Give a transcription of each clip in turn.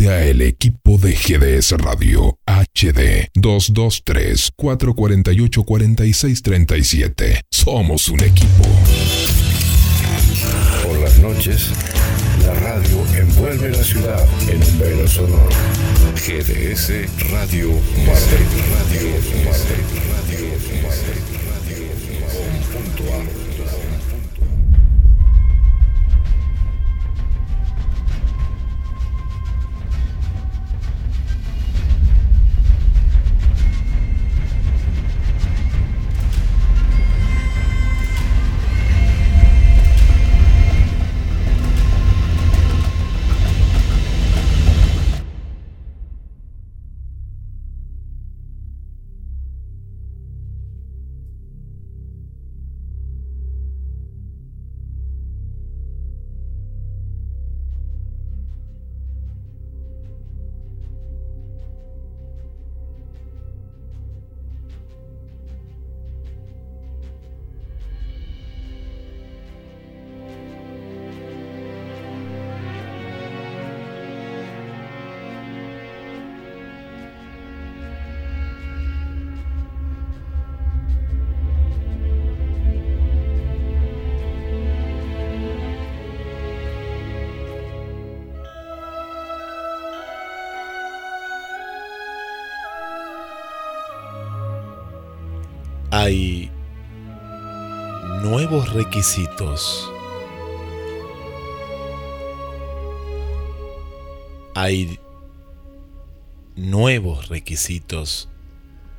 Únete a el equipo de GDS Radio HD 223 448 4637. Somos un equipo. Por las noches, la radio envuelve la ciudad en un velo sonoro. GDS Radio Madrid. Radio Madrid. Radio Madrid. Nuevos requisitos. Hay nuevos requisitos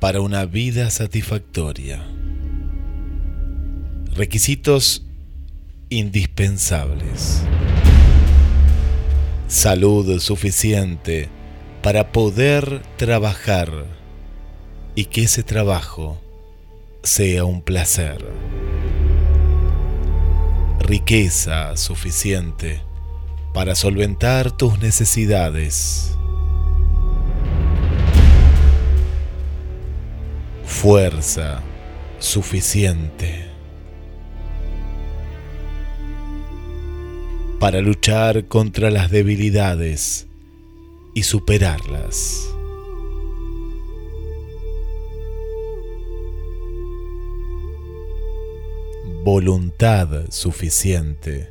para una vida satisfactoria. Requisitos indispensables. Salud suficiente para poder trabajar y que ese trabajo sea un placer. Riqueza suficiente para solventar tus necesidades. Fuerza suficiente para luchar contra las debilidades y superarlas. Voluntad suficiente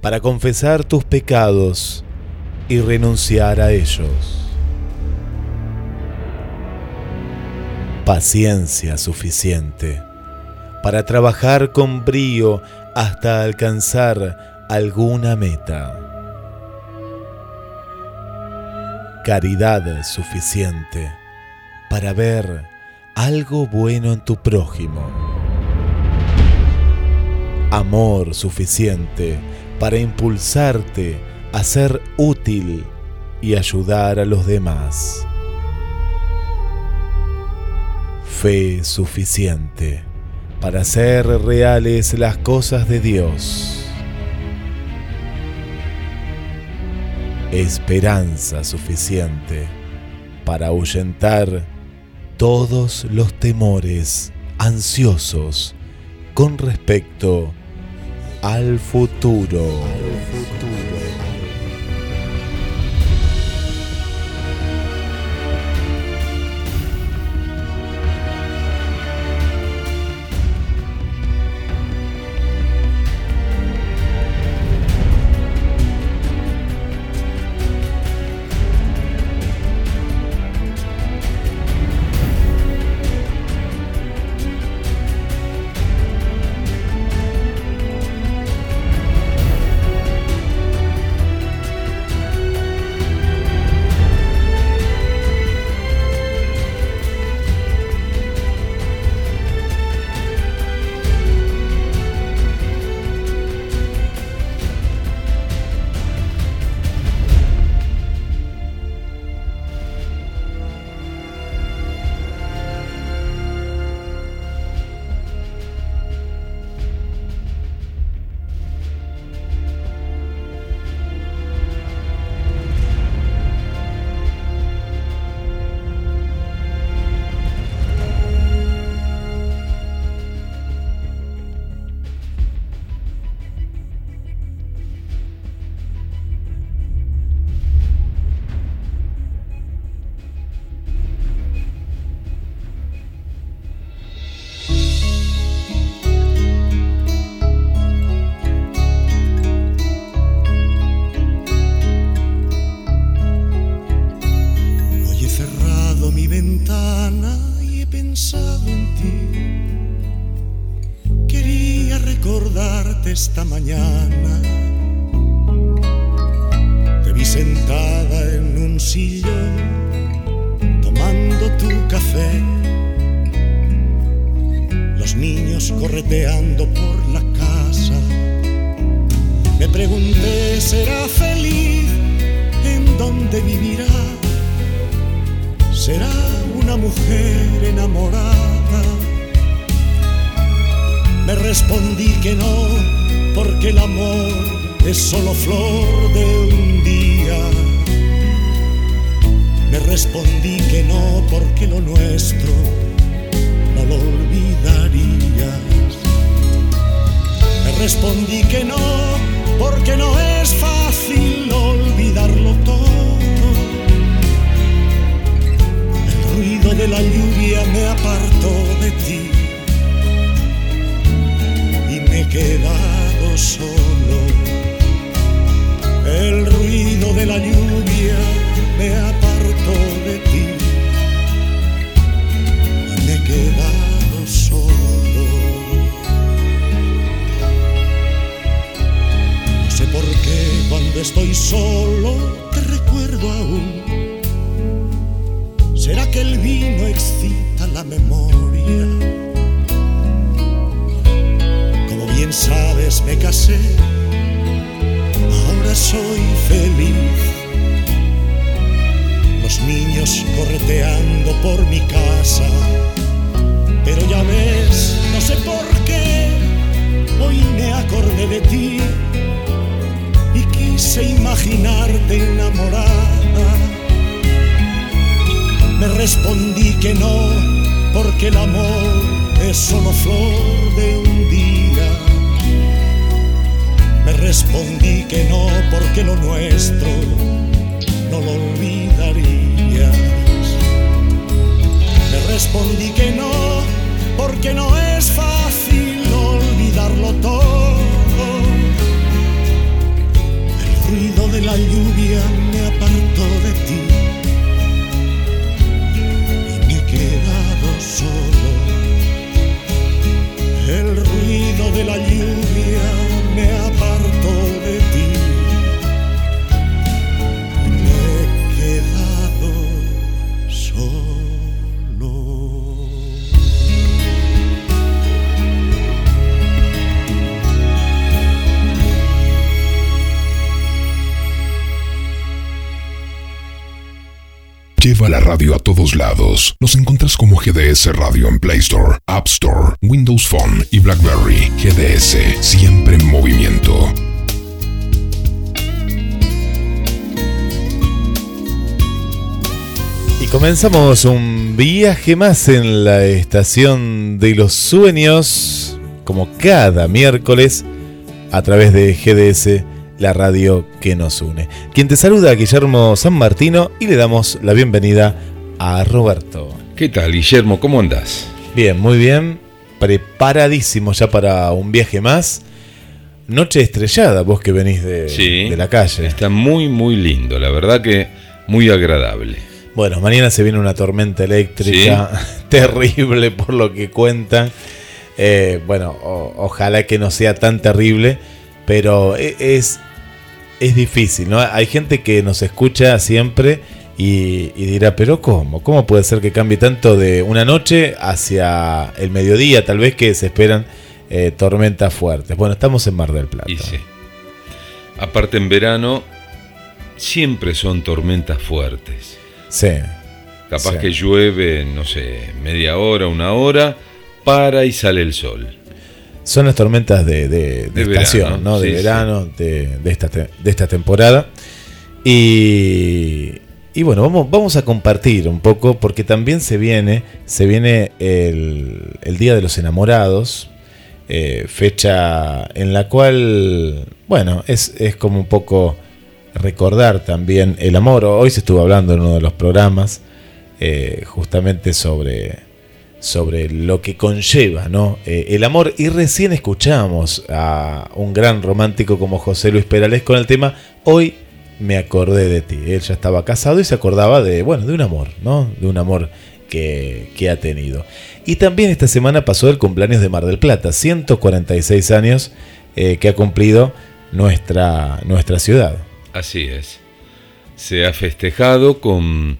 para confesar tus pecados y renunciar a ellos. Paciencia suficiente para trabajar con brío hasta alcanzar alguna meta. Caridad suficiente para ver algo bueno en tu prójimo amor suficiente para impulsarte a ser útil y ayudar a los demás. Fe suficiente para hacer reales las cosas de Dios. Esperanza suficiente para ahuyentar todos los temores ansiosos con respecto al futuro. Enamorada? Me respondí que no, porque el amor es solo flor de un día. Me respondí que no, porque lo nuestro no lo olvidarías. Me respondí que no, porque no es fácil olvidarlo todo. De la lluvia me apartó de ti y me he quedado solo. El ruido de la lluvia me apartó de ti y me he quedado solo. No sé por qué cuando estoy solo te recuerdo aún. ¿Será que el vino excita la memoria? Como bien sabes, me casé, ahora soy feliz. Los niños correteando por mi casa, pero ya ves, no sé por qué, hoy me acordé de ti y quise imaginarte enamorada. Me respondí que no, porque el amor es solo flor de un día. Me respondí que no, porque lo nuestro no lo olvidarías. Me respondí que no, porque no es fácil olvidarlo todo. El ruido de la lluvia me apartó de ti la radio a todos lados. Nos encuentras como GDS Radio en Play Store, App Store, Windows Phone y BlackBerry. GDS, siempre en movimiento. Y comenzamos un viaje más en la estación de los sueños, como cada miércoles, a través de GDS, la radio que nos une. Quien te saluda, Guillermo San Martino, y le damos la bienvenida a Roberto. ¿Qué tal, Guillermo? ¿Cómo andás? Bien, muy bien. Preparadísimo ya para un viaje más. Noche estrellada, vos que venís de, Sí. de la calle. Está muy, muy lindo. La verdad que muy agradable. Bueno, mañana se viene una tormenta eléctrica terrible por lo que cuentan. Eh, bueno, o- ojalá que no sea tan terrible, pero e- es, es difícil, ¿no? Hay gente que nos escucha siempre y, y dirá, pero ¿cómo? ¿Cómo puede ser que cambie tanto de una noche hacia el mediodía? Tal vez que se esperan eh, tormentas fuertes. Bueno, estamos en Mar del Plata. Y sí. Aparte en verano siempre son tormentas fuertes. Sí. Capaz Sí. que llueve, no sé, media hora, una hora, para y sale el sol. Son las tormentas de, de- de De estación, verano, ¿no? De sí, verano, de, de esta, de esta temporada. Y, y bueno, vamos, vamos a compartir un poco, porque también se viene, se viene el, el Día de los Enamorados, eh, fecha en la cual, bueno, es, es como un poco recordar también el amor. Hoy se estuvo hablando en uno de los programas eh, justamente sobre, sobre lo que conlleva ¿no? Eh, el amor. Y recién escuchamos a un gran romántico como José Luis Perales con el tema Hoy me acordé de ti. Él ya estaba casado y se acordaba de, bueno, de un amor, ¿no? De un amor que, que ha tenido. Y también esta semana pasó el cumpleaños de Mar del Plata, 146 años eh, que ha cumplido nuestra, nuestra ciudad. Así es. Se ha festejado con,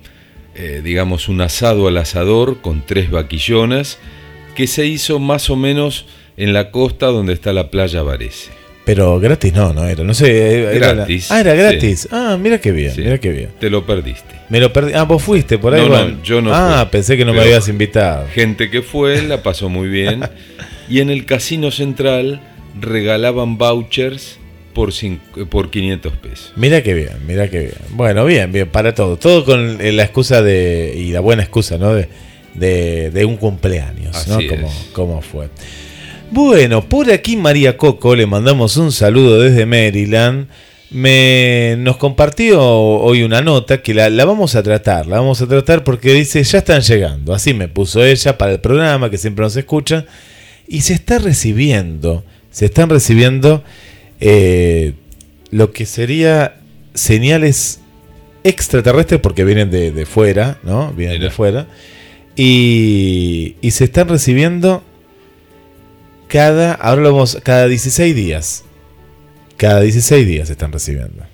eh, digamos, un asado al asador con tres vaquillonas que se hizo más o menos en la costa donde está la playa Varese. Pero gratis no, no era, no sé. Era gratis. ah, era gratis. Ah, mira qué bien, mira qué bien. Te lo perdiste. Me lo perdí. Ah, vos fuiste por ahí. No, no, yo no. Ah, pensé que no me habías invitado. Gente que fue, la pasó muy bien. y en el Casino Central regalaban vouchers por, por 500 pesos. Mira qué bien, mira qué bien. Bueno, bien, bien, para todo. Todo con la excusa de, y la buena excusa, ¿no? De, de, un cumpleaños, ¿no? Como, como fue. Bueno, por aquí María Coco, le mandamos un saludo desde Maryland. Me, nos compartió hoy una nota que la, la, vamos a tratar, la vamos a tratar porque dice, ya están llegando, así me puso ella para el programa que siempre nos escucha, y se está recibiendo, se están recibiendo eh, lo que sería señales extraterrestres porque vienen de, fuera, ¿no? Vienen de fuera, y, y se están recibiendo cada, ahora lo vamos, cada 16 días. Cada 16 días se están recibiendo.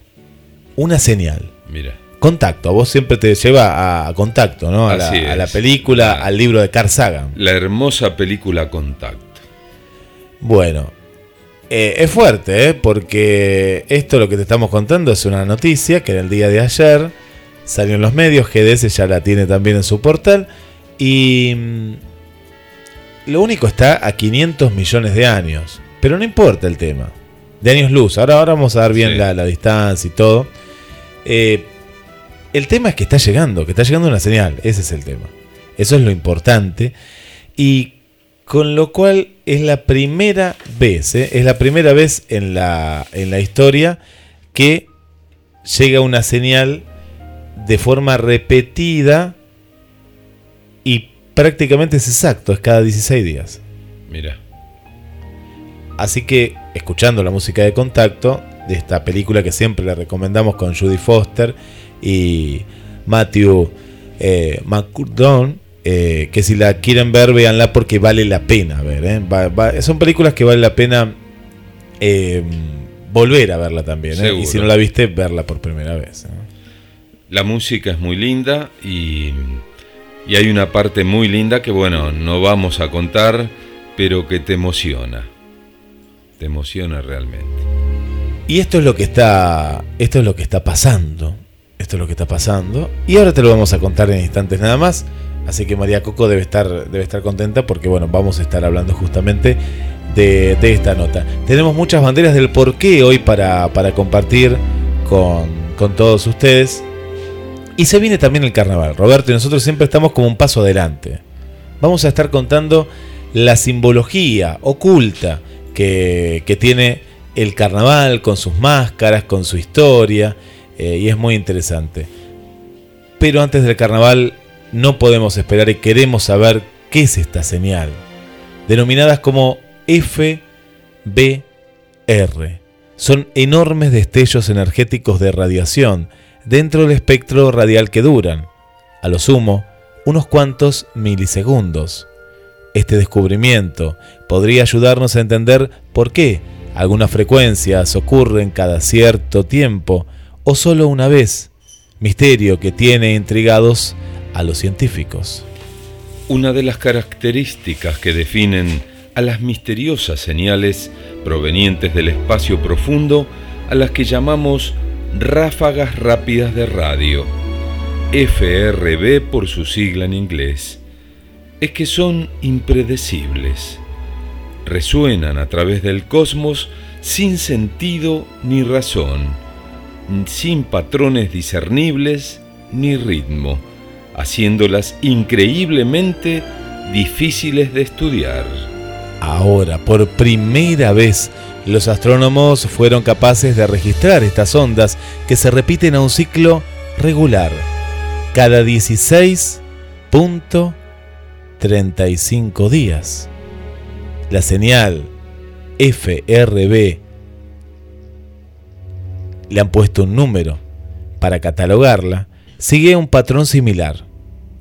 Una señal. Mira. Contacto, a vos siempre te lleva a, contacto, ¿no? A, la, película, al libro de Carl Sagan. La hermosa película Contacto. Bueno, eh, es fuerte, ¿eh? porque esto lo que te estamos contando es una noticia que en el día de ayer salió en los medios, GDS ya la tiene también en su portal, y mm, lo único está a 500 millones de años. Pero no importa el tema. De años luz. Ahora, ahora vamos a dar bien la, distancia y todo. Eh, el tema es que está llegando, que está llegando una señal. Ese es el tema. Eso es lo importante. Y con lo cual es la primera vez, ¿eh? es la primera vez en la, en la historia que llega una señal de forma repetida y prácticamente es exacto, es cada 16 días. Mira. Así que, escuchando la música de contacto, de esta película que siempre le recomendamos con Judy Foster y Matthew eh, eh, que si la quieren ver, véanla porque vale la pena ver. ¿eh? son películas que vale la pena eh, volver a verla también. Y si no la viste, verla por primera vez. La música es muy linda y y hay una parte muy linda que, bueno, no vamos a contar, pero que te emociona. Te emociona realmente. Y esto es lo que está. Esto es lo que está pasando. Esto es lo que está pasando. Y ahora te lo vamos a contar en instantes nada más. Así que María Coco debe estar, debe estar contenta porque bueno, vamos a estar hablando justamente de, esta nota. Tenemos muchas banderas del porqué hoy para, para compartir con, con todos ustedes. Y se viene también el carnaval, Roberto, y nosotros siempre estamos como un paso adelante. Vamos a estar contando la simbología oculta que, tiene el carnaval con sus máscaras, con su historia, eh, y es muy interesante. Pero antes del carnaval no podemos esperar y queremos saber qué es esta señal, denominadas como FBR. Son enormes destellos energéticos de radiación dentro del espectro radial que duran, a lo sumo, unos cuantos milisegundos. Este descubrimiento podría ayudarnos a entender por qué algunas frecuencias ocurren cada cierto tiempo o solo una vez, misterio que tiene intrigados a los científicos. Una de las características que definen a las misteriosas señales provenientes del espacio profundo a las que llamamos ráfagas rápidas de radio, FRB por su sigla en inglés, es que son impredecibles. Resuenan a través del cosmos sin sentido ni razón, sin patrones discernibles ni ritmo, haciéndolas increíblemente difíciles de estudiar. Ahora, por primera vez, los astrónomos fueron capaces de registrar estas ondas que se repiten a un ciclo regular, cada 16.35 días. La señal FRB le han puesto un número para catalogarla, sigue un patrón similar.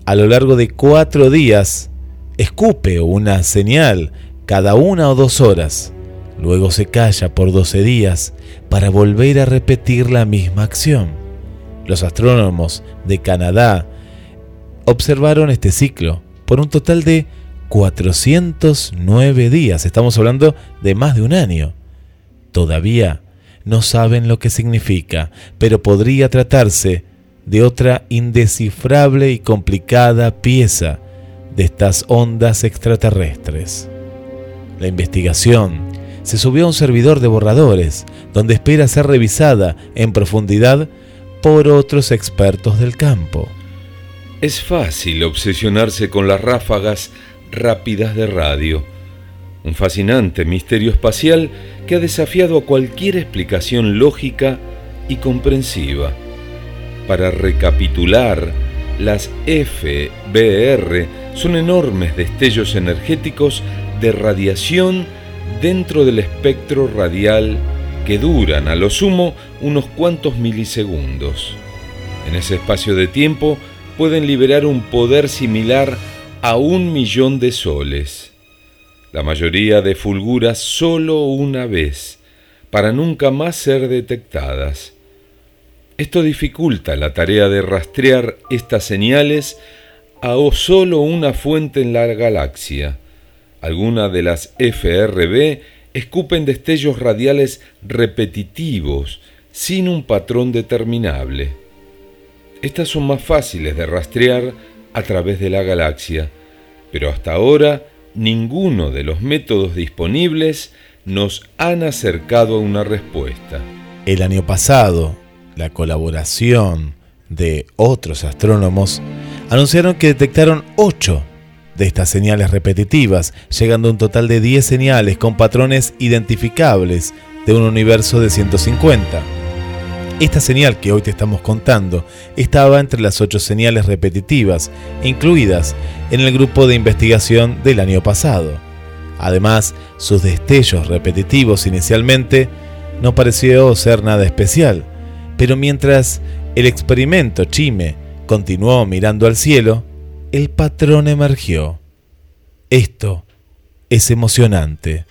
A lo largo de cuatro días, escupe una señal cada una o dos horas Luego se calla por 12 días para volver a repetir la misma acción. Los astrónomos de Canadá observaron este ciclo por un total de 409 días. Estamos hablando de más de un año. Todavía no saben lo que significa, pero podría tratarse de otra indescifrable y complicada pieza de estas ondas extraterrestres. La investigación se subió a un servidor de borradores, donde espera ser revisada en profundidad por otros expertos del campo. Es fácil obsesionarse con las ráfagas rápidas de radio, un fascinante misterio espacial que ha desafiado a cualquier explicación lógica y comprensiva. Para recapitular, las FBR son enormes destellos energéticos de radiación dentro del espectro radial que duran a lo sumo unos cuantos milisegundos. En ese espacio de tiempo pueden liberar un poder similar a un millón de soles. La mayoría de fulguras solo una vez, para nunca más ser detectadas. Esto dificulta la tarea de rastrear estas señales a solo una fuente en la galaxia. Algunas de las FRB escupen destellos radiales repetitivos, sin un patrón determinable. Estas son más fáciles de rastrear a través de la galaxia, pero hasta ahora ninguno de los métodos disponibles nos han acercado a una respuesta. El año pasado, la colaboración de otros astrónomos anunciaron que detectaron 8 de estas señales repetitivas, llegando a un total de 10 señales con patrones identificables de un universo de 150. Esta señal que hoy te estamos contando estaba entre las 8 señales repetitivas incluidas en el grupo de investigación del año pasado. Además, sus destellos repetitivos inicialmente no pareció ser nada especial, pero mientras el experimento Chime continuó mirando al cielo, el patrón emergió. Esto es emocionante,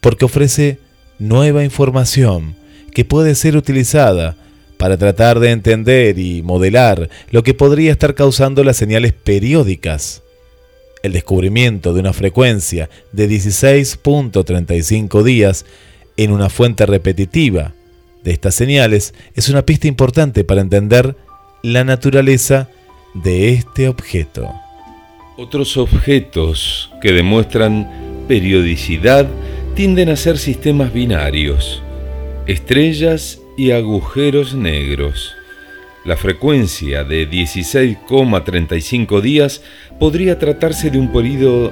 porque ofrece nueva información que puede ser utilizada para tratar de entender y modelar lo que podría estar causando las señales periódicas. El descubrimiento de una frecuencia de 16.35 días en una fuente repetitiva de estas señales es una pista importante para entender la naturaleza de este objeto. Otros objetos que demuestran periodicidad tienden a ser sistemas binarios, estrellas y agujeros negros. La frecuencia de 16,35 días podría tratarse de un periodo,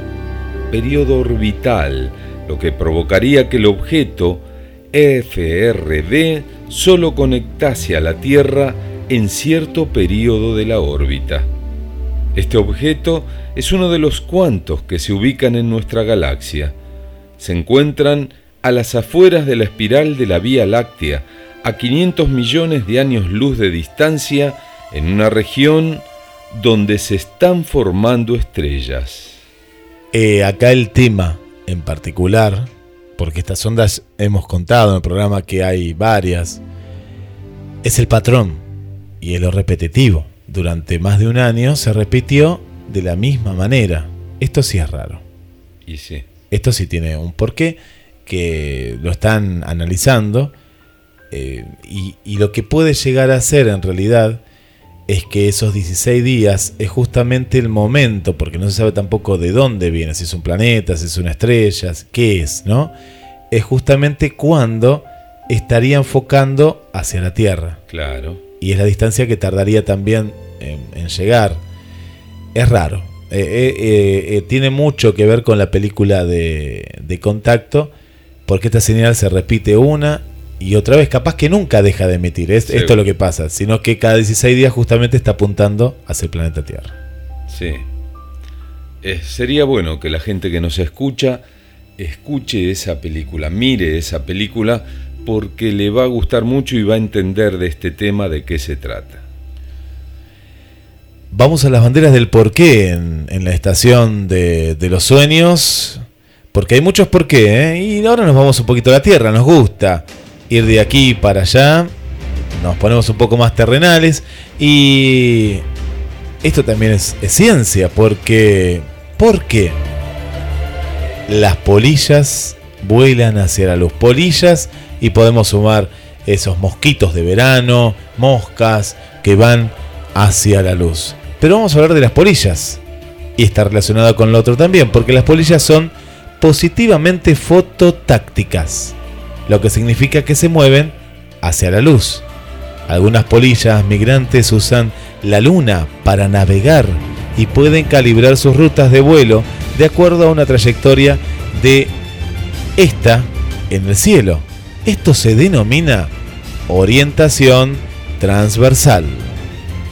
periodo orbital, lo que provocaría que el objeto FRD solo conectase a la Tierra en cierto periodo de la órbita. Este objeto es uno de los cuantos que se ubican en nuestra galaxia. Se encuentran a las afueras de la espiral de la Vía Láctea, a 500 millones de años luz de distancia, en una región donde se están formando estrellas. Eh, acá el tema en particular, porque estas ondas hemos contado en el programa que hay varias, es el patrón y es lo repetitivo. Durante más de un año se repitió de la misma manera. Esto sí es raro. Y sí. Esto sí tiene un porqué que lo están analizando eh, y, y, lo que puede llegar a ser en realidad es que esos 16 días es justamente el momento, porque no se sabe tampoco de dónde viene, si es un planeta, si es una estrella, qué es, ¿no? Es justamente cuando estaría enfocando hacia la Tierra. Claro y es la distancia que tardaría también en, llegar. Es raro. Eh, eh, eh, tiene mucho que ver con la película de, contacto, porque esta señal se repite una y otra vez, capaz que nunca deja de emitir. Es, Esto es lo que pasa, sino que cada 16 días justamente está apuntando hacia el planeta Tierra. Sí. sería bueno que la gente que nos escucha escuche esa película, mire esa película, porque le va a gustar mucho y va a entender de este tema de qué se trata. Vamos a las banderas del porqué en, en la estación de, de, los sueños, Porque hay muchos por qué, ¿eh? Y ahora nos vamos un poquito a la Tierra, nos gusta ir de aquí para allá, nos ponemos un poco más terrenales y esto también es, ciencia, porque ¿por qué? Las polillas vuelan hacia la luz. Polillas y podemos sumar esos mosquitos de verano, moscas que van hacia la luz. Pero vamos a hablar de las polillas. Y está relacionado con lo otro también, porque las polillas son positivamente fototácticas, lo que significa que se mueven hacia la luz. Algunas polillas migrantes usan la luna para navegar y pueden calibrar sus rutas de vuelo de acuerdo a una trayectoria de esta en el cielo. Esto se denomina orientación transversal.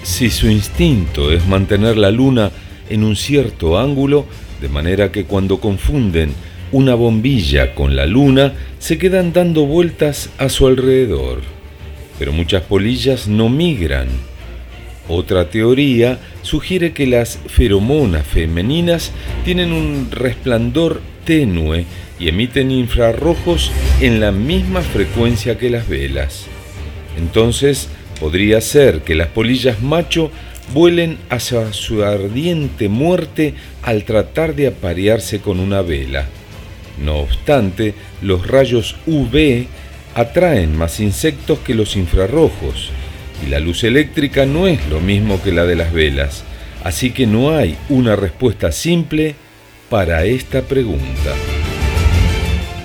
Si su instinto es mantener la luna en un cierto ángulo, de manera que cuando confunden una bombilla con la luna, se quedan dando vueltas a su alrededor. Pero muchas polillas no migran. Otra teoría sugiere que las feromonas femeninas tienen un resplandor tenue y emiten infrarrojos en la misma frecuencia que las velas. Entonces, podría ser que las polillas macho vuelen hacia su ardiente muerte al tratar de aparearse con una vela. No obstante, los rayos UV atraen más insectos que los infrarrojos, y la luz eléctrica no es lo mismo que la de las velas, así que no hay una respuesta simple para esta pregunta.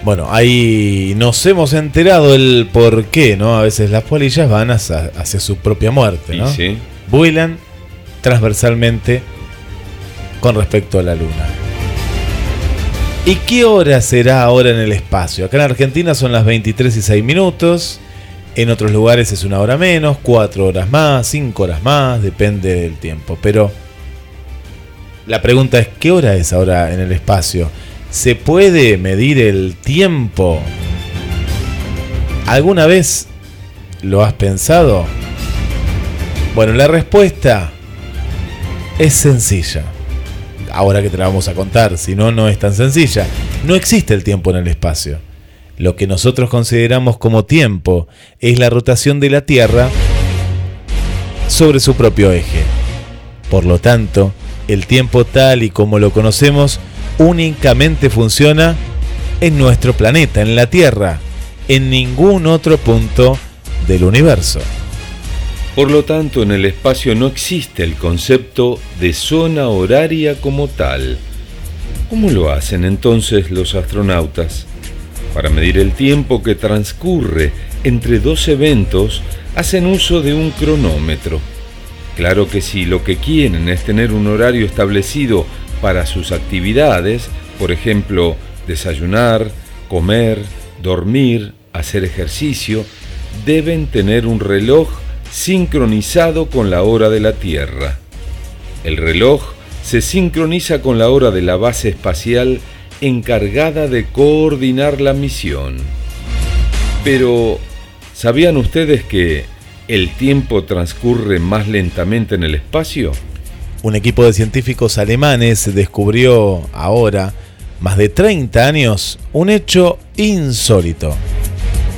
Bueno, ahí nos hemos enterado el por qué, ¿no? A veces las polillas van hacia, su propia muerte, ¿no? Sí. Vuelan transversalmente con respecto a la luna. ¿Y qué hora será ahora en el espacio? Acá en Argentina son las 23 y 6 minutos. En otros lugares es una hora menos, cuatro horas más, cinco horas más, depende del tiempo. Pero la pregunta es, ¿qué hora es ahora en el espacio? ¿Se puede medir el tiempo? ¿Alguna vez lo has pensado? Bueno, la respuesta es sencilla. Ahora que te la vamos a contar, si no, no es tan sencilla. No existe el tiempo en el espacio. Lo que nosotros consideramos como tiempo es la rotación de la Tierra sobre su propio eje. Por lo tanto, el tiempo tal y como lo conocemos únicamente funciona en nuestro planeta, en la Tierra, en ningún otro punto del universo. Por lo tanto, en el espacio no existe el concepto de zona horaria como tal. ¿Cómo lo hacen entonces los astronautas? Para medir el tiempo que transcurre entre dos eventos, hacen uso de un cronómetro. Claro que si lo que quieren es tener un horario establecido para sus actividades, por ejemplo, desayunar, comer, dormir, hacer ejercicio, deben tener un reloj sincronizado con la hora de la Tierra. El reloj se sincroniza con la hora de la base espacial encargada de coordinar la misión. Pero, ¿sabían ustedes que el tiempo transcurre más lentamente en el espacio? Un equipo de científicos alemanes descubrió ahora, más de 30 años, un hecho insólito.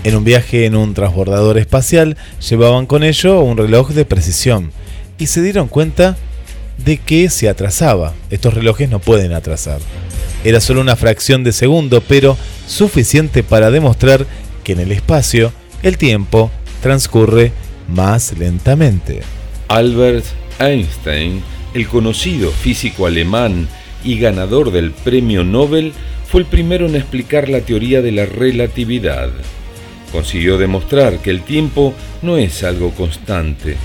En un viaje en un transbordador espacial llevaban con ello un reloj de precisión y se dieron cuenta de que se atrasaba. Estos relojes no pueden atrasar. Era solo una fracción de segundo, pero suficiente para demostrar que en el espacio el tiempo transcurre más lentamente. Albert Einstein el conocido físico alemán y ganador del premio Nobel, fue el primero en explicar la teoría de la relatividad. Consiguió demostrar que el tiempo no es algo constante,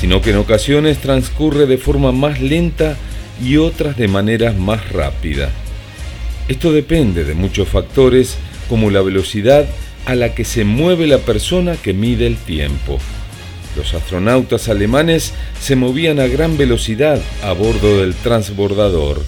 sino que en ocasiones transcurre de forma más lenta y otras de manera más rápida. Esto depende de muchos factores como la velocidad a la que se mueve la persona que mide el tiempo. Los astronautas alemanes se movían a gran velocidad a bordo del transbordador,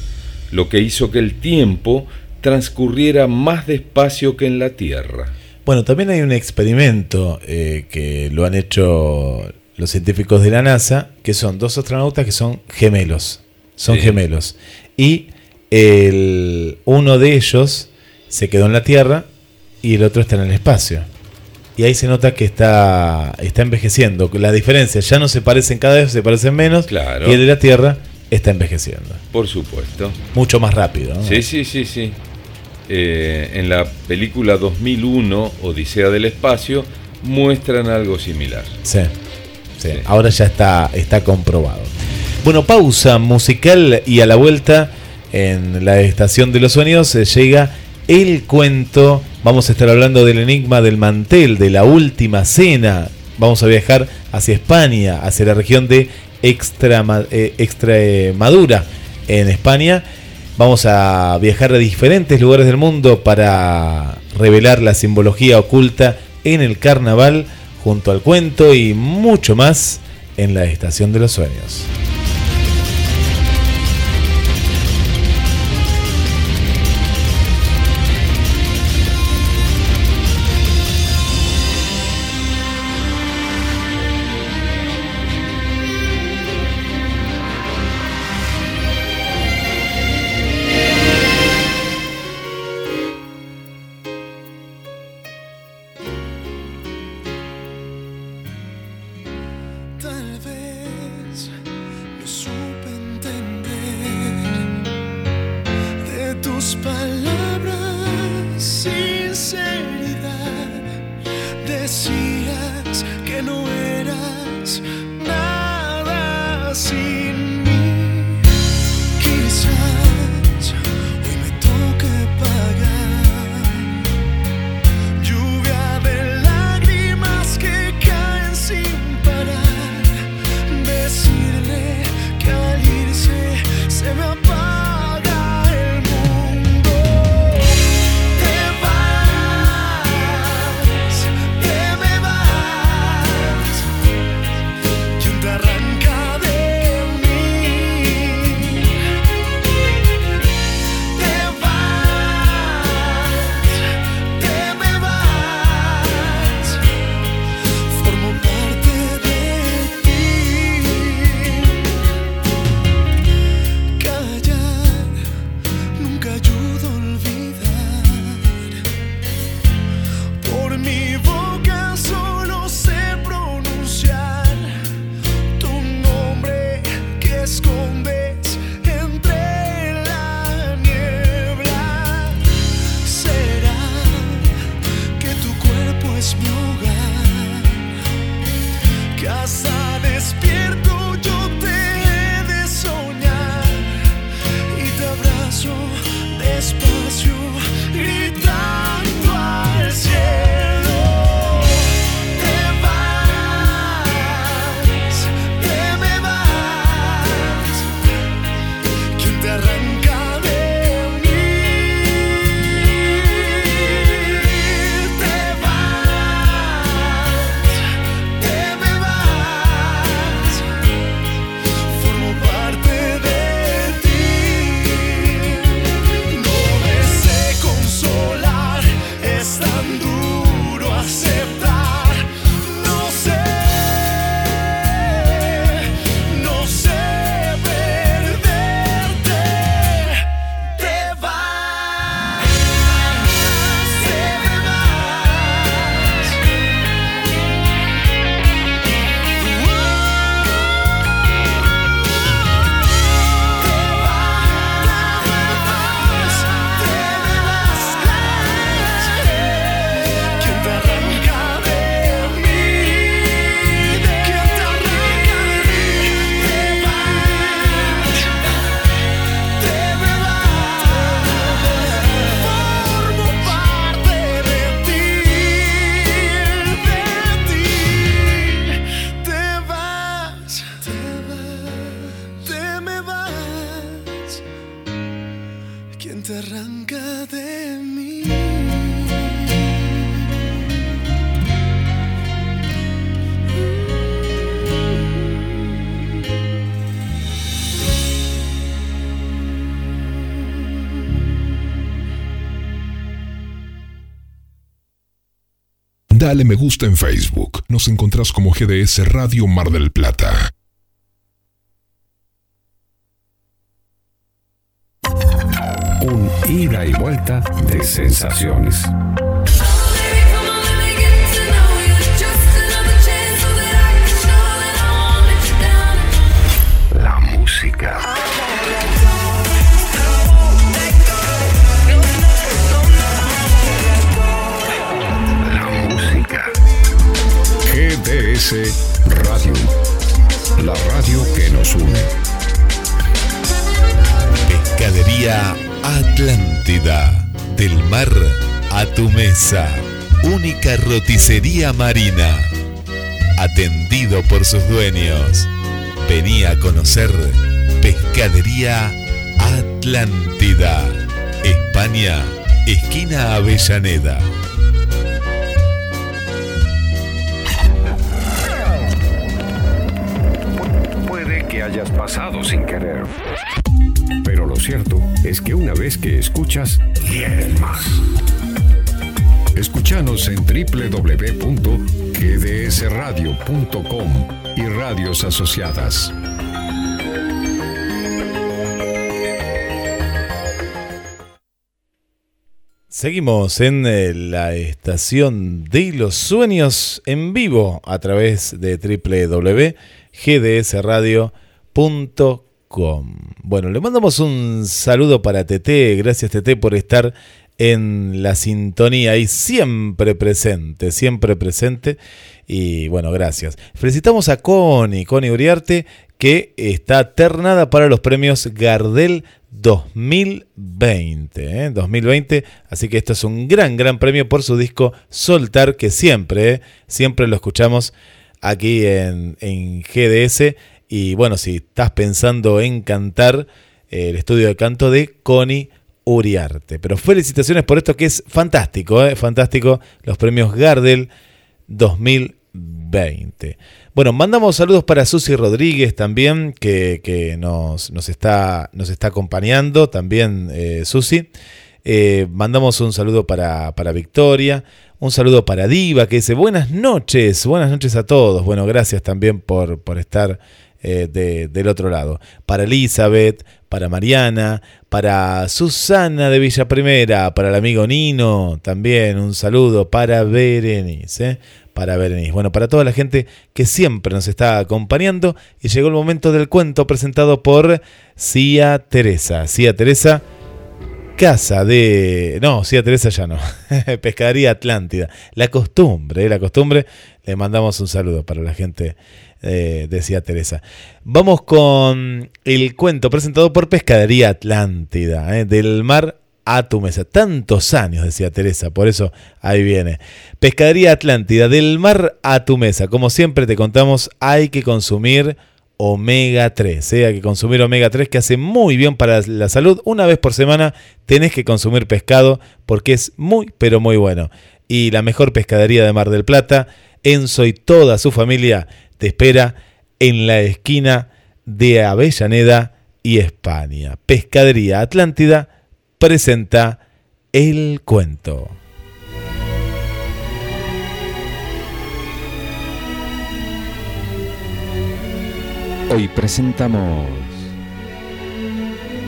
lo que hizo que el tiempo transcurriera más despacio que en la Tierra. Bueno, también hay un experimento eh, que lo han hecho los científicos de la NASA, que son dos astronautas que son gemelos. Son gemelos. Y el, uno de ellos se quedó en la Tierra y el otro está en el espacio. Y ahí se nota que está, está envejeciendo. La diferencia, ya no se parecen cada vez, se parecen menos. Claro. Y el de la Tierra está envejeciendo. Por supuesto. Mucho más rápido. ¿no? Sí, sí, sí, sí. Eh, en la película 2001, Odisea del Espacio, muestran algo similar. Sí, sí. Sí. Ahora ya está, está comprobado. Bueno, pausa musical y a la vuelta en la estación de los sueños eh, llega el cuento. Vamos a estar hablando del enigma del mantel, de la última cena. Vamos a viajar hacia España, hacia la región de eh, Extremadura, en España. Vamos a viajar a diferentes lugares del mundo para revelar la simbología oculta en el carnaval, junto al cuento y mucho más en la Estación de los Sueños. Dale me gusta en Facebook. Nos encontrás como GDS Radio Mar del Plata. Un ida y vuelta de sensaciones. Radio. La radio que nos une. Pescadería Atlántida. Del mar a tu mesa. Única roticería marina. Atendido por sus dueños. Venía a conocer Pescadería Atlántida. España, esquina Avellaneda. Puede que hayas pasado sin querer. Pero lo cierto es que una vez que escuchas, quieres más. Escúchanos en www.gdsradio.com y radios asociadas. Seguimos en eh, la estación de los sueños en vivo a través de www.gdsradio.com. Bueno, le mandamos un saludo para TT, gracias TT por estar en la sintonía y siempre presente, siempre presente. Y bueno, gracias. Felicitamos a Connie, Connie Uriarte, que está ternada para los premios Gardel 2020. ¿eh? 2020, así que esto es un gran, gran premio por su disco Soltar, que siempre, ¿eh? siempre lo escuchamos aquí en, en GDS. Y bueno, si estás pensando en cantar, el estudio de canto de Connie Uriarte. Pero felicitaciones por esto que es fantástico, ¿eh? fantástico, los premios Gardel 2020. Bueno, mandamos saludos para Susi Rodríguez también, que, que nos, nos, está, nos está acompañando, también eh, Susi. Eh, mandamos un saludo para, para Victoria, un saludo para Diva, que dice buenas noches, buenas noches a todos. Bueno, gracias también por, por estar eh, de- del otro lado. Para Elizabeth, para Mariana, para Susana de Villa Primera, para el amigo Nino, también un saludo para Berenice. ¿eh? Para Berenice. Bueno, para toda la gente que siempre nos está acompañando. Y llegó el momento del cuento presentado por Cia Teresa. Cia Teresa casa de. No, sí, Teresa ya no. Pescadería Atlántida. La costumbre, ¿eh? la costumbre. Le mandamos un saludo para la gente, eh, decía Teresa. Vamos con el cuento presentado por Pescadería Atlántida. ¿eh? Del mar a tu mesa. Tantos años, decía Teresa, por eso ahí viene. Pescadería Atlántida, del mar a tu mesa. Como siempre te contamos, hay que consumir omega 3. ¿eh? Que consumir omega 3 que hace muy bien para la salud. Una vez por semana tenés que consumir pescado porque es muy, pero muy bueno. Y la mejor pescadería de Mar del Plata, Enzo y toda su familia te espera en la esquina de Avellaneda y España. Pescadería Atlántida presenta el cuento. Hoy presentamos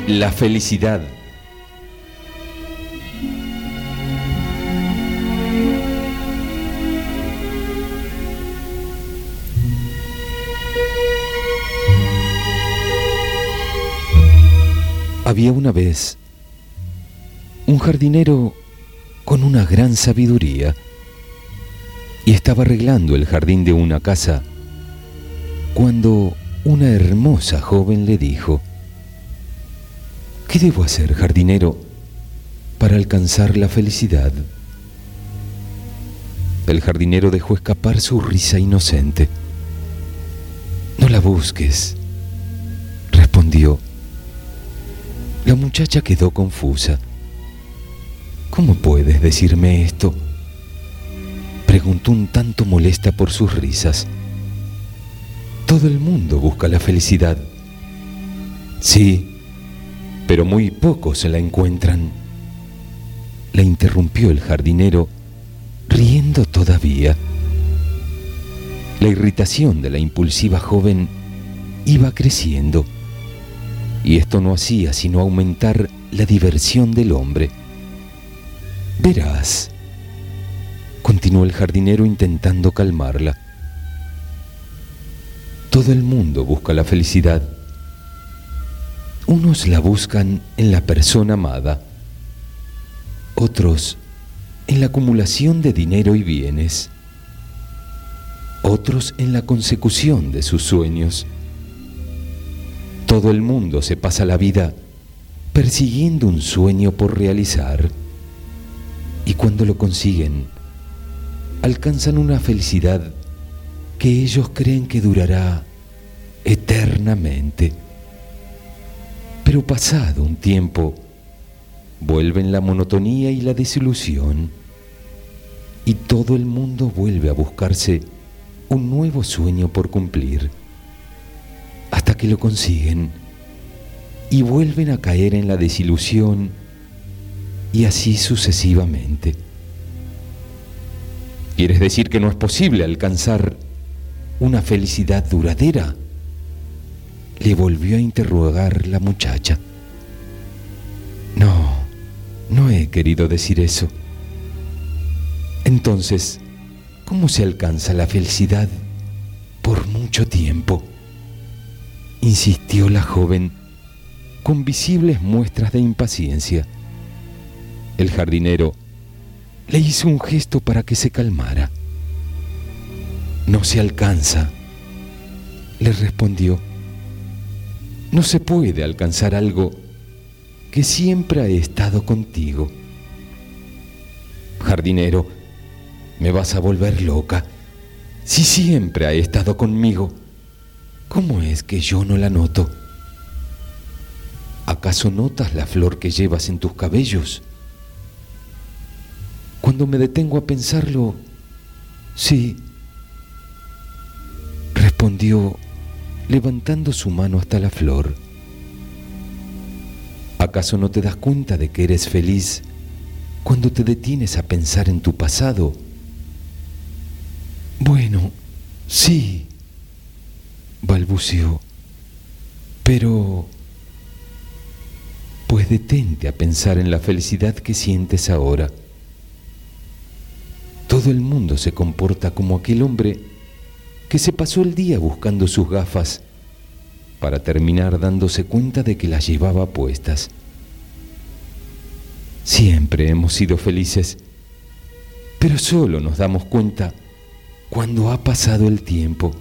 La felicidad. Había una vez un jardinero con una gran sabiduría y estaba arreglando el jardín de una casa cuando una hermosa joven le dijo, ¿qué debo hacer, jardinero, para alcanzar la felicidad? El jardinero dejó escapar su risa inocente. No la busques, respondió. La muchacha quedó confusa. ¿Cómo puedes decirme esto? Preguntó un tanto molesta por sus risas. Todo el mundo busca la felicidad. Sí, pero muy pocos se la encuentran. La interrumpió el jardinero, riendo todavía. La irritación de la impulsiva joven iba creciendo. y esto no hacía sino aumentar la diversión del hombre. Verás, continuó el jardinero intentando calmarla. Todo el mundo busca la felicidad. Unos la buscan en la persona amada, otros en la acumulación de dinero y bienes, otros en la consecución de sus sueños. Todo el mundo se pasa la vida persiguiendo un sueño por realizar y cuando lo consiguen, alcanzan una felicidad que ellos creen que durará eternamente. Pero pasado un tiempo, vuelven la monotonía y la desilusión y todo el mundo vuelve a buscarse un nuevo sueño por cumplir hasta que lo consiguen y vuelven a caer en la desilusión y así sucesivamente. ¿Quieres decir que no es posible alcanzar una felicidad duradera? Le volvió a interrogar la muchacha. No, no he querido decir eso. Entonces, ¿cómo se alcanza la felicidad por mucho tiempo? insistió la joven con visibles muestras de impaciencia. El jardinero le hizo un gesto para que se calmara. No se alcanza, le respondió. No se puede alcanzar algo que siempre ha estado contigo. Jardinero, me vas a volver loca. Si siempre ha estado conmigo, ¿cómo es que yo no la noto? ¿Acaso notas la flor que llevas en tus cabellos? Cuando me detengo a pensarlo, sí, respondió levantando su mano hasta la flor. ¿Acaso no te das cuenta de que eres feliz cuando te detienes a pensar en tu pasado? Bueno, sí, balbuceó, pero pues detente a pensar en la felicidad que sientes ahora. Todo el mundo se comporta como aquel hombre que se pasó el día buscando sus gafas para terminar dándose cuenta de que las llevaba puestas. Siempre hemos sido felices, pero solo nos damos cuenta cuando ha pasado el tiempo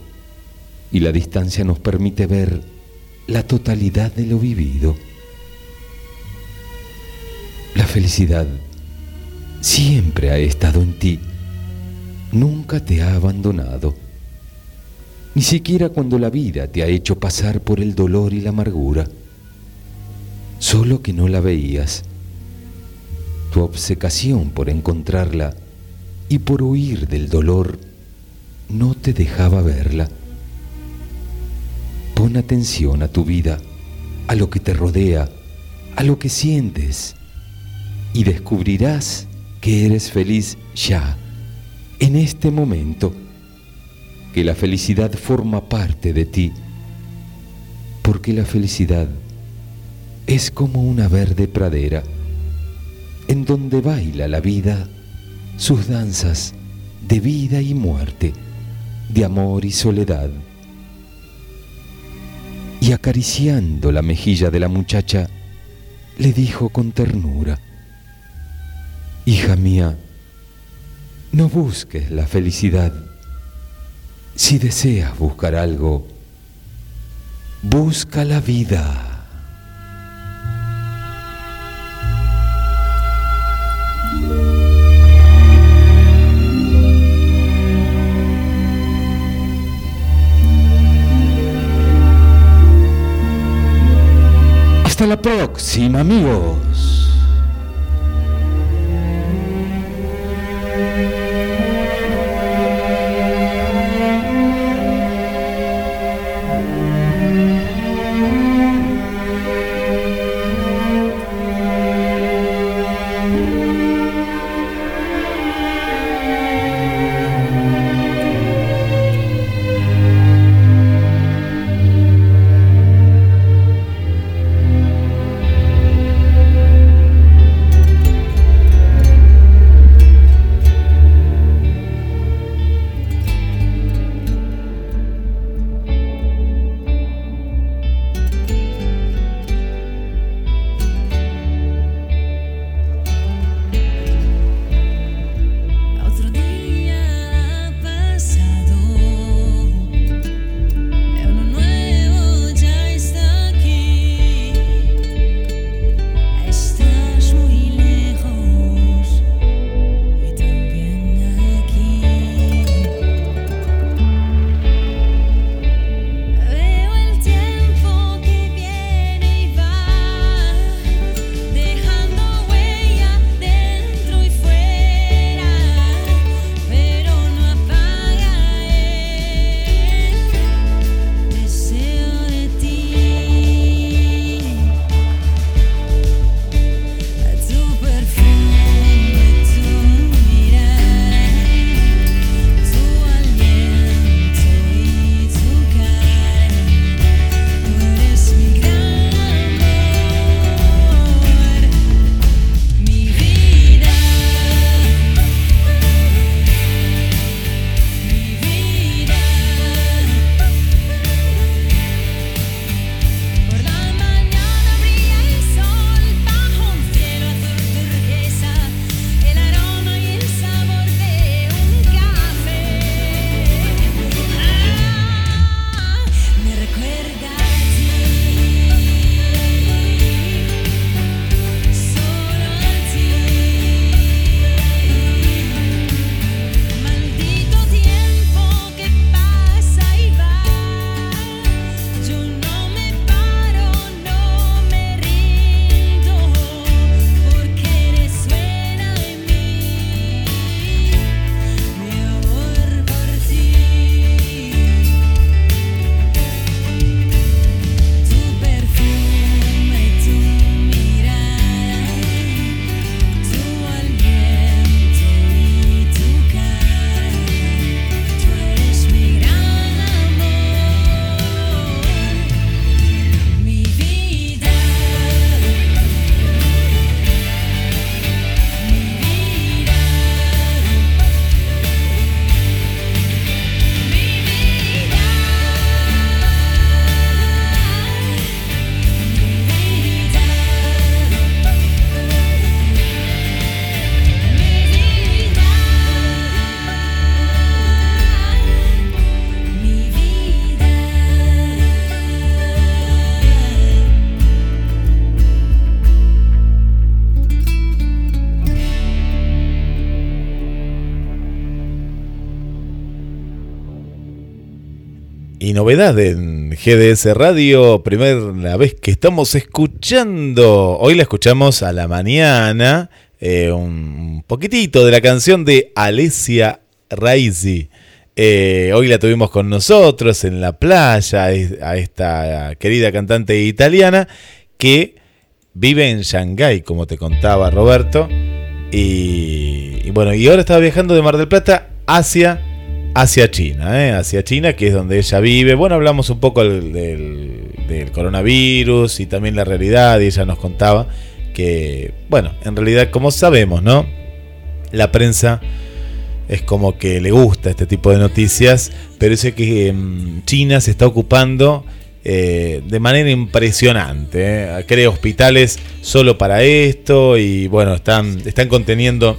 y la distancia nos permite ver la totalidad de lo vivido. La felicidad siempre ha estado en ti nunca te ha abandonado, ni siquiera cuando la vida te ha hecho pasar por el dolor y la amargura, solo que no la veías. Tu obsecación por encontrarla y por huir del dolor no te dejaba verla. Pon atención a tu vida, a lo que te rodea, a lo que sientes, y descubrirás que eres feliz ya en este momento que la felicidad forma parte de ti, porque la felicidad es como una verde pradera en donde baila la vida sus danzas de vida y muerte, de amor y soledad. Y acariciando la mejilla de la muchacha, le dijo con ternura, Hija mía, no busques la felicidad. Si deseas buscar algo, busca la vida. Hasta la próxima, amigos. Novedad en GDS Radio, primera vez que estamos escuchando. Hoy la escuchamos a la mañana, eh, un poquitito de la canción de Alessia Raisi. Eh, hoy la tuvimos con nosotros en la playa, a esta querida cantante italiana que vive en Shanghái, como te contaba Roberto. Y, y bueno, y ahora estaba viajando de Mar del Plata hacia hacia China, ¿eh? hacia China, que es donde ella vive. Bueno, hablamos un poco del, coronavirus y también la realidad, y ella nos contaba que, bueno, en realidad, como sabemos, ¿no? La prensa es como que le gusta este tipo de noticias, pero es que mm, China se está ocupando eh, de manera impresionante. ¿eh? Crea hospitales solo para esto y, bueno, están, están conteniendo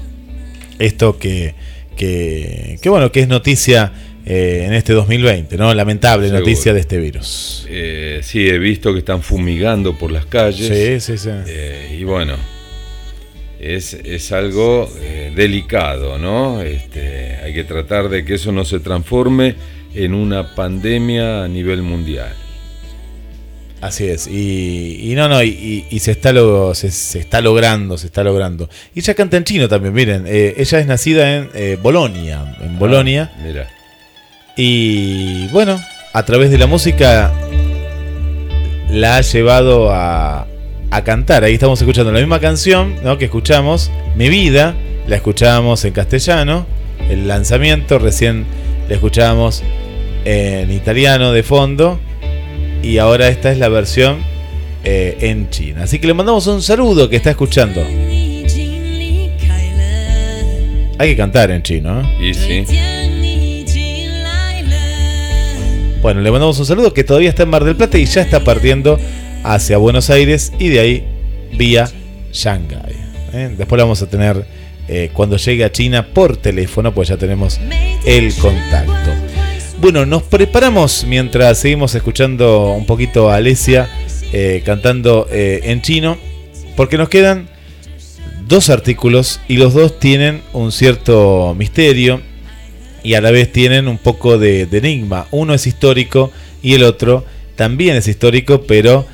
esto que que, bueno, que es noticia eh, en este 2020, ¿no? Lamentable noticia de este virus. Eh, sí, he visto que están fumigando por las calles. Sí, sí, sí. Eh, y bueno, es, es algo delicado, ¿no? Este, hay que tratar de que eso no se transforme en una pandemia a nivel mundial. Así es, y, no, no, y, se, está lo, se, está logrando, se está logrando. Y ella canta en chino también, miren, eh, ella es nacida en eh, Bolonia, en Bolonia. Ah, mira. Y bueno, a través de la música la ha llevado a, a cantar. Ahí estamos escuchando la misma canción ¿no? que escuchamos, Mi vida, la escuchábamos en castellano, el lanzamiento, recién la escuchábamos en italiano de fondo y ahora esta es la versión eh, en China. Así que le mandamos un saludo que está escuchando. Hay que cantar en chino, Y sí. Bueno, le mandamos un saludo que todavía está en Mar del Plata y ya está partiendo hacia Buenos Aires y de ahí vía Shanghai. ¿eh? Después lo vamos a tener eh, cuando llegue a China por teléfono, pues ya tenemos el contacto. Bueno, nos preparamos mientras seguimos escuchando un poquito a Alesia eh, cantando eh, en chino, porque nos quedan dos artículos y los dos tienen un cierto misterio y a la vez tienen un poco de, enigma. Uno es histórico y el otro también es histórico, pero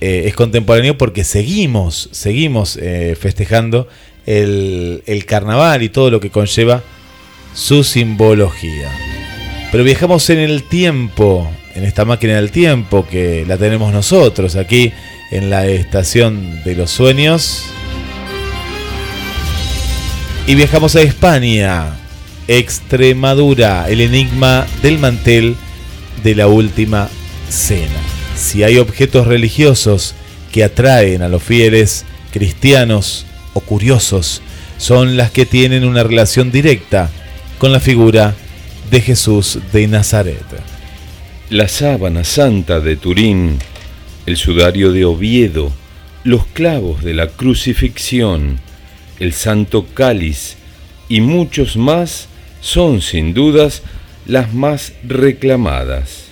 eh, es contemporáneo porque seguimos, seguimos festejando el, el carnaval y todo lo que conlleva su simbología. Pero viajamos en el tiempo, en esta máquina del tiempo que la tenemos nosotros aquí en la estación de los sueños. Y viajamos a España, Extremadura, el enigma del mantel de la última cena. Si hay objetos religiosos que atraen a los fieles cristianos o curiosos, son las que tienen una relación directa con la figura de Jesús de Nazaret. La sábana santa de Turín, el sudario de Oviedo, los clavos de la crucifixión, el santo cáliz y muchos más son sin dudas las más reclamadas.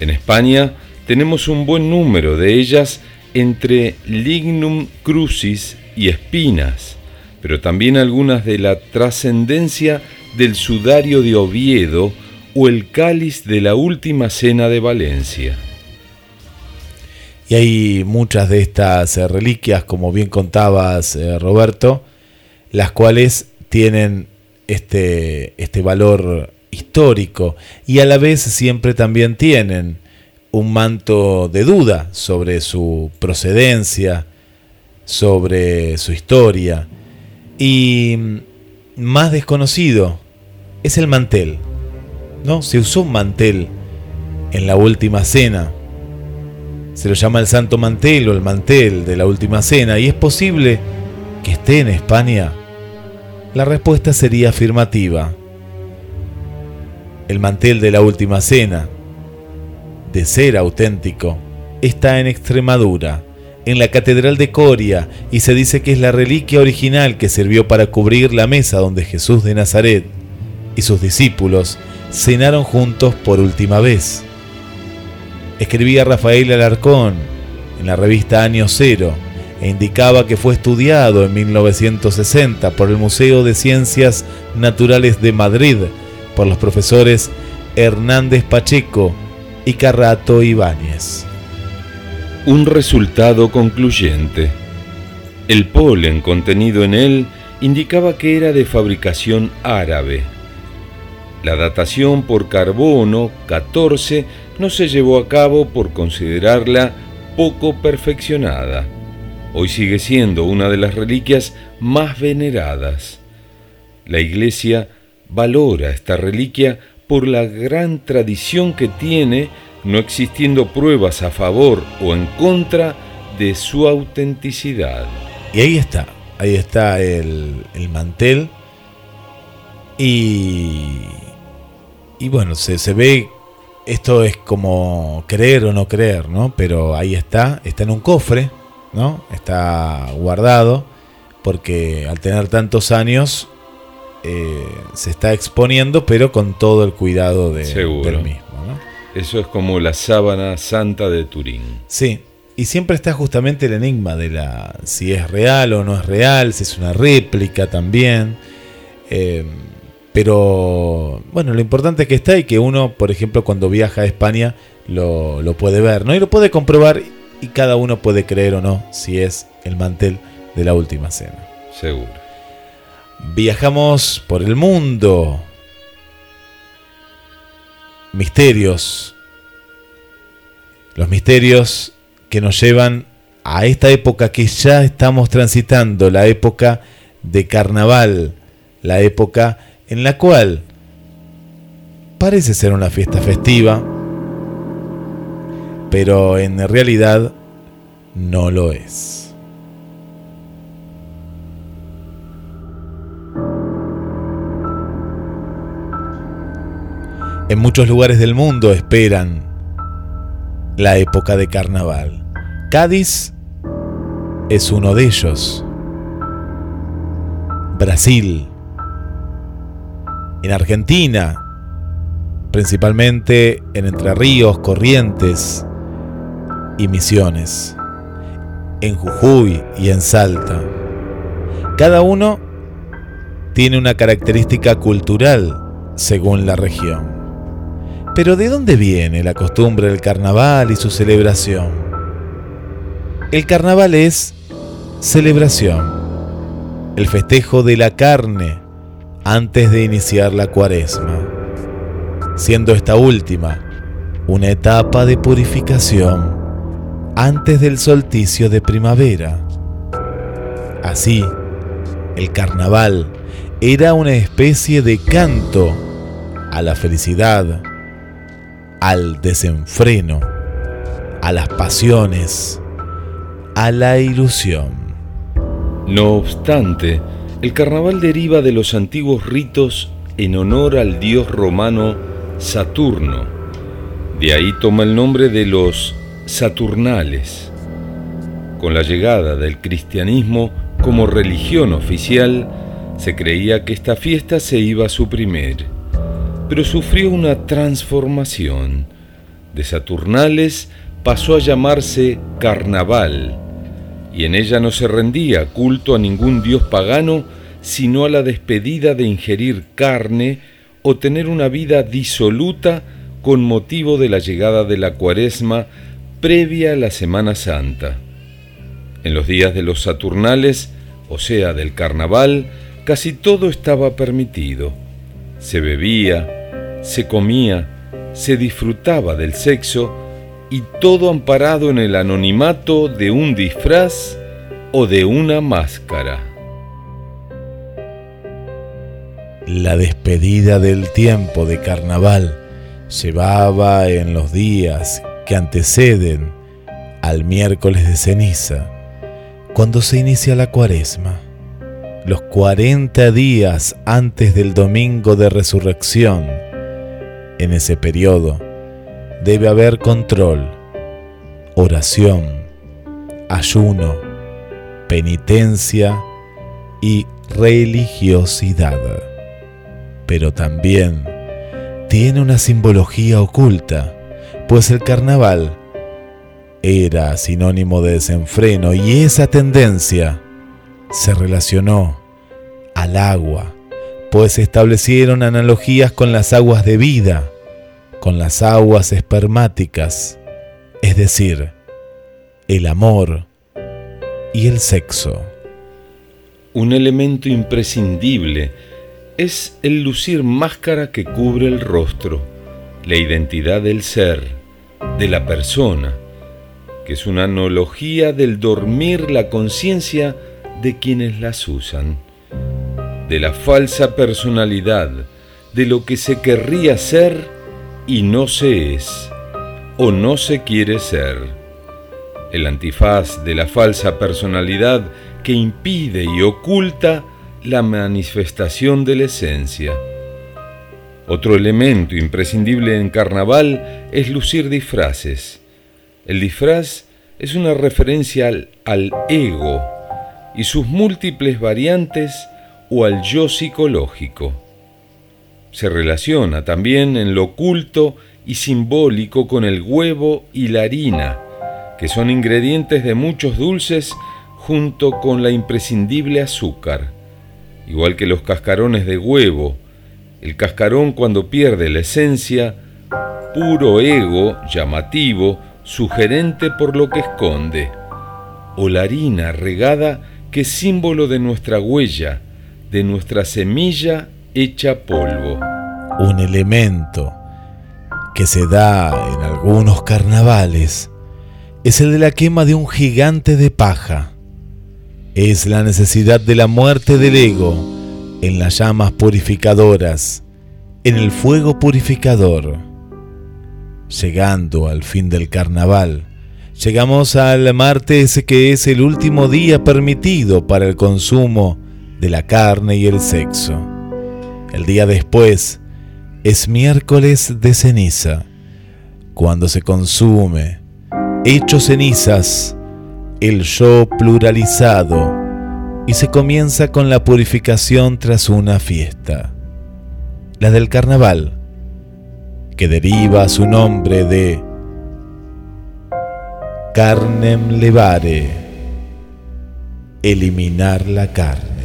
En España tenemos un buen número de ellas entre lignum crucis y espinas, pero también algunas de la trascendencia del sudario de Oviedo o el cáliz de la última cena de Valencia. Y hay muchas de estas eh, reliquias, como bien contabas, eh, Roberto, las cuales tienen este, este valor histórico y a la vez siempre también tienen un manto de duda sobre su procedencia, sobre su historia. Y más desconocido es el mantel. ¿No? Se usó un mantel en la última cena. Se lo llama el santo mantel o el mantel de la última cena. ¿Y es posible que esté en España? La respuesta sería afirmativa. El mantel de la última cena, de ser auténtico, está en Extremadura en la Catedral de Coria y se dice que es la reliquia original que sirvió para cubrir la mesa donde Jesús de Nazaret y sus discípulos cenaron juntos por última vez. Escribía Rafael Alarcón en la revista Año Cero e indicaba que fue estudiado en 1960 por el Museo de Ciencias Naturales de Madrid por los profesores Hernández Pacheco y Carrato Ibáñez. Un resultado concluyente. El polen contenido en él indicaba que era de fabricación árabe. La datación por carbono 14 no se llevó a cabo por considerarla poco perfeccionada. Hoy sigue siendo una de las reliquias más veneradas. La Iglesia valora esta reliquia por la gran tradición que tiene, no existiendo pruebas a favor o en contra de su autenticidad. Y ahí está, ahí está el, el mantel. Y, y bueno, se, se ve, esto es como creer o no creer, ¿no? Pero ahí está, está en un cofre, ¿no? Está guardado, porque al tener tantos años eh, se está exponiendo, pero con todo el cuidado de, del mismo, ¿no? Eso es como la sábana santa de Turín. Sí, y siempre está justamente el enigma de la si es real o no es real, si es una réplica también. Eh, pero bueno, lo importante es que está y que uno, por ejemplo, cuando viaja a España lo, lo puede ver, ¿no? Y lo puede comprobar y cada uno puede creer o no si es el mantel de la última cena. Seguro. Viajamos por el mundo. Misterios. Los misterios que nos llevan a esta época que ya estamos transitando, la época de carnaval, la época en la cual parece ser una fiesta festiva, pero en realidad no lo es. En muchos lugares del mundo esperan la época de carnaval. Cádiz es uno de ellos. Brasil. En Argentina, principalmente en Entre Ríos, Corrientes y Misiones. En Jujuy y en Salta. Cada uno tiene una característica cultural según la región. Pero ¿de dónde viene la costumbre del carnaval y su celebración? El carnaval es celebración, el festejo de la carne antes de iniciar la cuaresma, siendo esta última una etapa de purificación antes del solsticio de primavera. Así, el carnaval era una especie de canto a la felicidad, al desenfreno, a las pasiones, a la ilusión. No obstante, el carnaval deriva de los antiguos ritos en honor al dios romano Saturno. De ahí toma el nombre de los Saturnales. Con la llegada del cristianismo como religión oficial, se creía que esta fiesta se iba a suprimir, pero sufrió una transformación. De Saturnales pasó a llamarse Carnaval, y en ella no se rendía culto a ningún dios pagano, sino a la despedida de ingerir carne o tener una vida disoluta con motivo de la llegada de la cuaresma previa a la Semana Santa. En los días de los Saturnales, o sea, del carnaval, casi todo estaba permitido. Se bebía, se comía, se disfrutaba del sexo y todo amparado en el anonimato de un disfraz o de una máscara. La despedida del tiempo de carnaval llevaba en los días que anteceden al miércoles de ceniza, cuando se inicia la cuaresma, los 40 días antes del domingo de resurrección. En ese periodo debe haber control, oración, ayuno, penitencia y religiosidad. Pero también tiene una simbología oculta, pues el carnaval era sinónimo de desenfreno y esa tendencia se relacionó al agua, pues establecieron analogías con las aguas de vida, con las aguas espermáticas, es decir, el amor y el sexo. Un elemento imprescindible es el lucir máscara que cubre el rostro, la identidad del ser, de la persona, que es una analogía del dormir la conciencia de quienes las usan, de la falsa personalidad, de lo que se querría ser y no se es, o no se quiere ser. El antifaz de la falsa personalidad que impide y oculta la manifestación de la esencia. Otro elemento imprescindible en carnaval es lucir disfraces. El disfraz es una referencia al, ego y sus múltiples variantes o al yo psicológico. Se relaciona también en lo oculto y simbólico con el huevo y la harina, que son ingredientes de muchos dulces junto con la imprescindible azúcar. Igual que los cascarones de huevo, el cascarón cuando pierde la esencia, puro ego, llamativo, sugerente por lo que esconde, o la harina regada que es símbolo de nuestra huella, de nuestra semilla hecha polvo. Un elemento que se da en algunos carnavales es el de la quema de un gigante de paja. Es la necesidad de la muerte del ego en las llamas purificadoras, en el fuego purificador llegando al fin del carnaval. Llegamos al martes que es el último día permitido para el consumo de la carne y el sexo. El día después es miércoles de ceniza, cuando se consume, hecho cenizas, el yo pluralizado y se comienza con la purificación tras una fiesta, la del carnaval que deriva su nombre de carnem levare, eliminar la carne.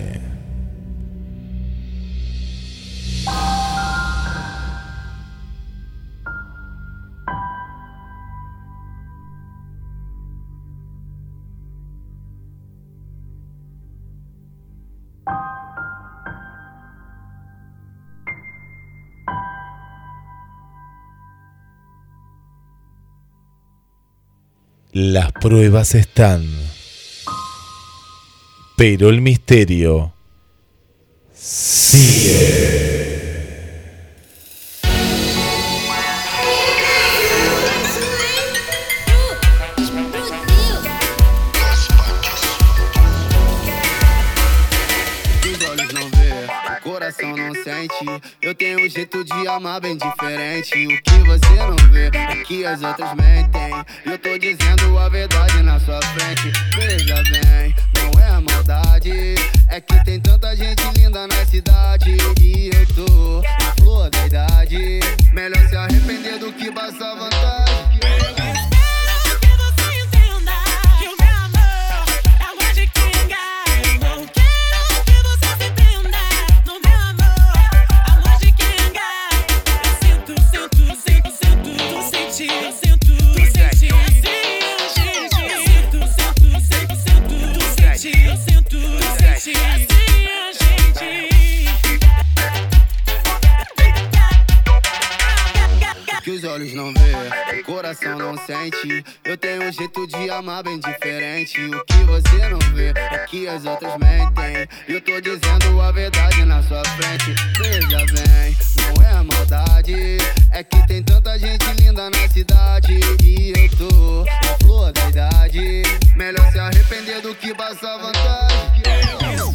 Las pruebas están, pero el misterio sigue. Eu tenho um jeito de amar bem diferente. O que você não vê é que as outras mentem. Eu tô dizendo a verdade na sua frente. Veja bem, não é maldade. É que tem tanta gente linda na cidade. E eu tô na flor da idade. Melhor se arrepender do que passar vantagem. Olhos não vê, o coração não sente. Eu tenho um jeito de amar bem diferente. O que você não vê é que as outras mentem. Eu tô dizendo a verdade na sua frente. Veja bem, não é maldade. É que tem tanta gente linda na cidade. E eu tô na flor da idade. Melhor se arrepender do que passar vantagem.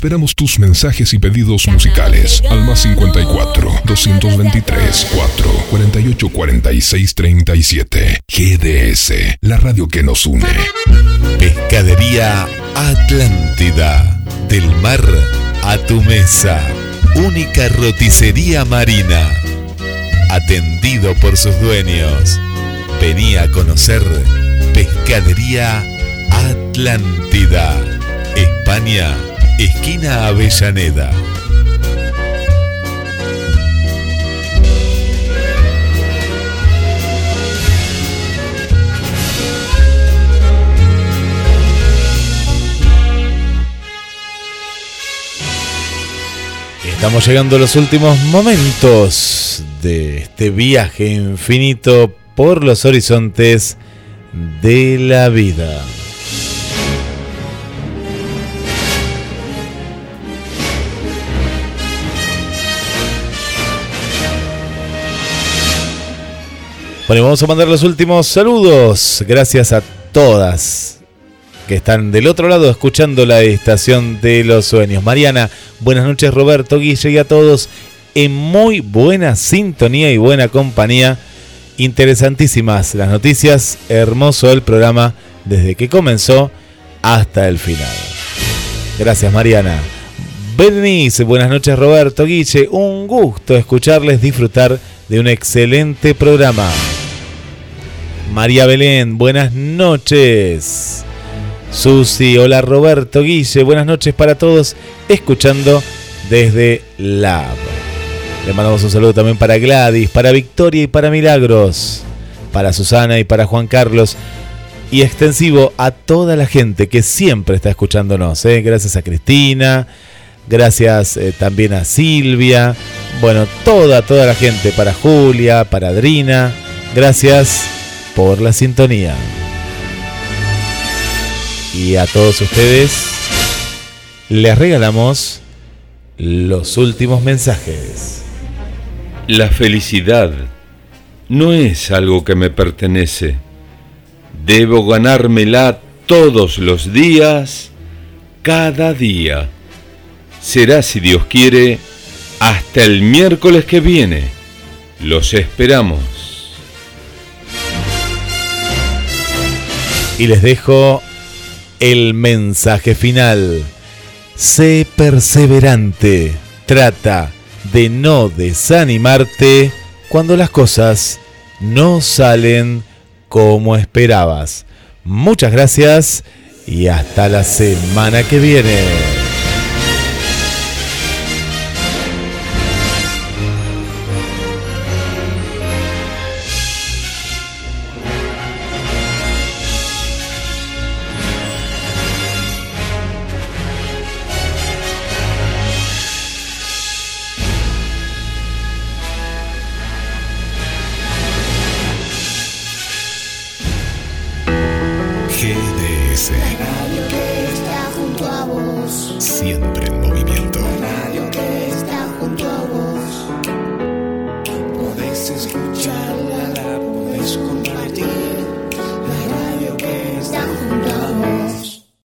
Esperamos tus mensajes y pedidos musicales al más 54 223 4 48 46 37. GDS, la radio que nos une. Pescadería Atlántida. Del mar a tu mesa. Única roticería marina. Atendido por sus dueños. Venía a conocer Pescadería Atlántida. España, esquina Avellaneda. Estamos llegando a los últimos momentos de este viaje infinito por los horizontes de la vida. Bueno, y vamos a mandar los últimos saludos. Gracias a todas que están del otro lado escuchando la estación de los sueños. Mariana, buenas noches Roberto, Guille y a todos en muy buena sintonía y buena compañía. Interesantísimas las noticias, hermoso el programa desde que comenzó hasta el final. Gracias Mariana. Bernice, buenas noches Roberto, Guille, un gusto escucharles disfrutar de un excelente programa. María Belén, buenas noches. Susi, hola Roberto Guille, buenas noches para todos, escuchando desde Lab. Le mandamos un saludo también para Gladys, para Victoria y para Milagros, para Susana y para Juan Carlos, y extensivo a toda la gente que siempre está escuchándonos. ¿eh? Gracias a Cristina, gracias eh, también a Silvia, bueno, toda, toda la gente, para Julia, para Adrina, gracias por la sintonía. Y a todos ustedes les regalamos los últimos mensajes. La felicidad no es algo que me pertenece. Debo ganármela todos los días, cada día. Será, si Dios quiere, hasta el miércoles que viene. Los esperamos. Y les dejo el mensaje final. Sé perseverante. Trata de no desanimarte cuando las cosas no salen como esperabas. Muchas gracias y hasta la semana que viene.